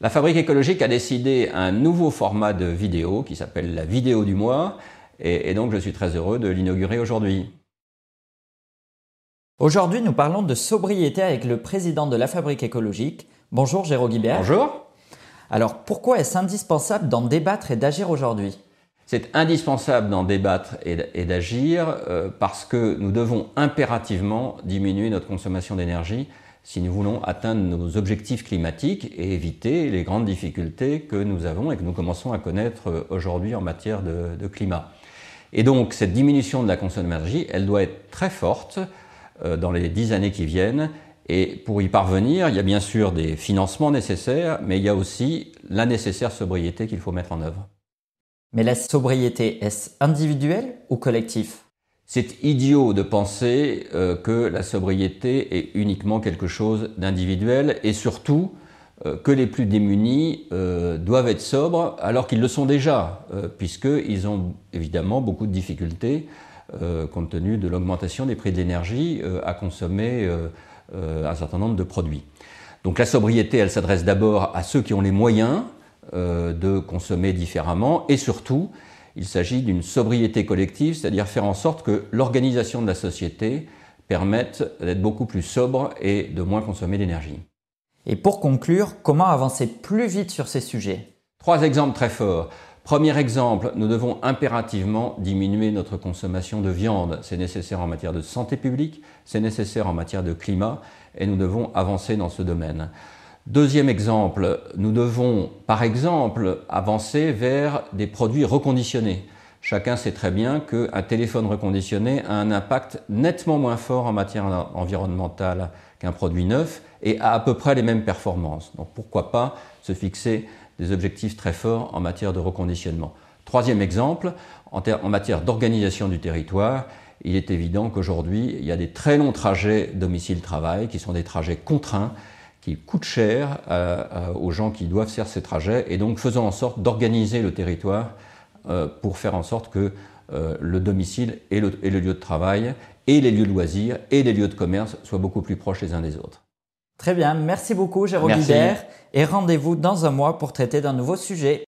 La Fabrique écologique a décidé un nouveau format de vidéo qui s'appelle la vidéo du mois et, donc je suis très heureux de l'inaugurer aujourd'hui. Aujourd'hui, nous parlons de sobriété avec le président de la Fabrique écologique. Bonjour Jérôme Guibert. Bonjour. Alors pourquoi est-ce indispensable d'en débattre et d'agir aujourd'hui? C'est indispensable d'en débattre et d'agir euh, parce que nous devons impérativement diminuer notre consommation d'énergie si nous voulons atteindre nos objectifs climatiques et éviter les grandes difficultés que nous avons et que nous commençons à connaître euh, aujourd'hui en matière de, climat. Et donc cette diminution de la consommation d'énergie, elle doit être très forte euh, dans les dix années qui viennent. Et pour y parvenir, il y a bien sûr des financements nécessaires, mais il y a aussi la nécessaire sobriété qu'il faut mettre en œuvre. Mais la sobriété, est-ce individuelle ou collectif c'est idiot de penser euh, que la sobriété est uniquement quelque chose d'individuel et surtout euh, que les plus démunis euh, doivent être sobres alors qu'ils le sont déjà, puisqu'ils ont évidemment beaucoup de difficultés compte tenu de l'augmentation des prix de l'énergie à consommer un certain nombre de produits. Donc la sobriété, elle s'adresse d'abord à ceux qui ont les moyens de consommer différemment et surtout il s'agit d'une sobriété collective, c'est-à-dire faire en sorte que l'organisation de la société permette d'être beaucoup plus sobre et de moins consommer d'énergie. Et pour conclure, comment avancer plus vite sur ces sujets? Trois exemples très forts. Premier exemple, nous devons impérativement diminuer notre consommation de viande. C'est nécessaire en matière de santé publique, c'est nécessaire en matière de climat, et nous devons avancer dans ce domaine. Deuxième exemple, nous devons par exemple avancer vers des produits reconditionnés. Chacun sait très bien qu'un téléphone reconditionné a un impact nettement moins fort en matière environnementale qu'un produit neuf et a à peu près les mêmes performances. Donc pourquoi pas se fixer des objectifs très forts en matière de reconditionnement. Troisième exemple, en, matière d'organisation du territoire, il est évident qu'aujourd'hui, il y a des très longs trajets domicile-travail qui sont des trajets contraints qui coûte cher euh, euh, aux gens qui doivent faire ces trajets, et donc faisons en sorte d'organiser le territoire euh, pour faire en sorte que le domicile et le, lieu de travail, et les lieux de loisirs, et les lieux de commerce soient beaucoup plus proches les uns des autres. Très bien, merci beaucoup Jérôme Hubert, et rendez-vous dans un mois pour traiter d'un nouveau sujet.